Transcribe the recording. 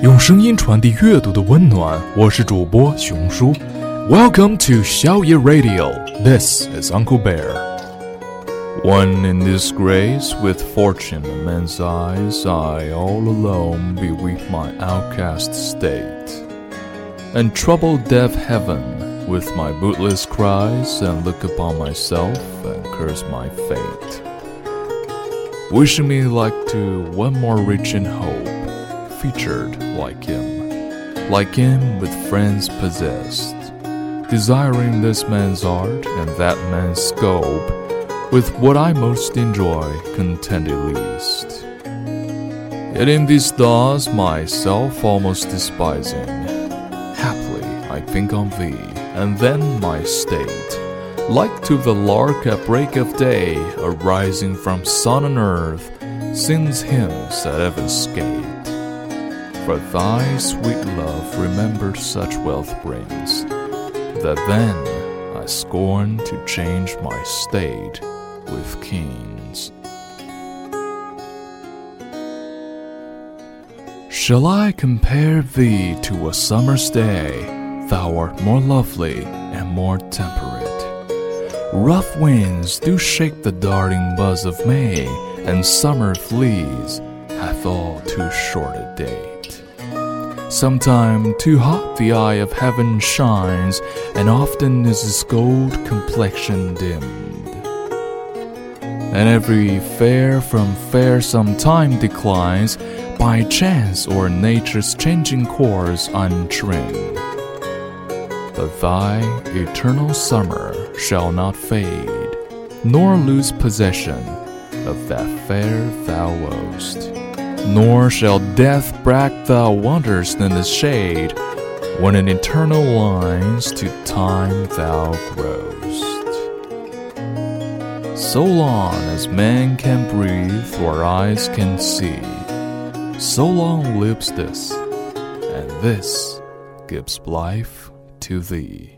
用声音传递阅读的温暖。我是主播熊叔，Welcome to Xiaoye Radio. This is Uncle Bear. One in disgrace, with fortune in man's eyes, I all alone beweep my outcast state, and trouble deaf heaven with my bootless cries, and look upon myself and curse my fate, wishing me like to one more rich in hope featured like him, like him with friends possessed, desiring this man's art and that man's scope, with what I most enjoy contented least. Yet in these thoughts myself almost despising, haply I think on thee, and then my state, like to the lark at break of day, arising from sun and earth, sings hymns at heaven's gate. For thy sweet love remember such wealth brings, that then I scorn to change my state with kings. Shall I compare thee to a summer's day? Thou art more lovely and more temperate. Rough winds do shake the darting buzz of May, and summer flees hath all too short a date. Sometime too hot the eye of heaven shines, and often is its gold complexion dimmed. And every fair from fair sometime declines, by chance or nature's changing course untrimmed. But thy eternal summer shall not fade, nor lose possession of that fair thou wast. Nor shall death brag thou wanderest in the shade, when in eternal lines to time thou growest. So long as man can breathe or eyes can see, so long lives this, and this gives life to thee.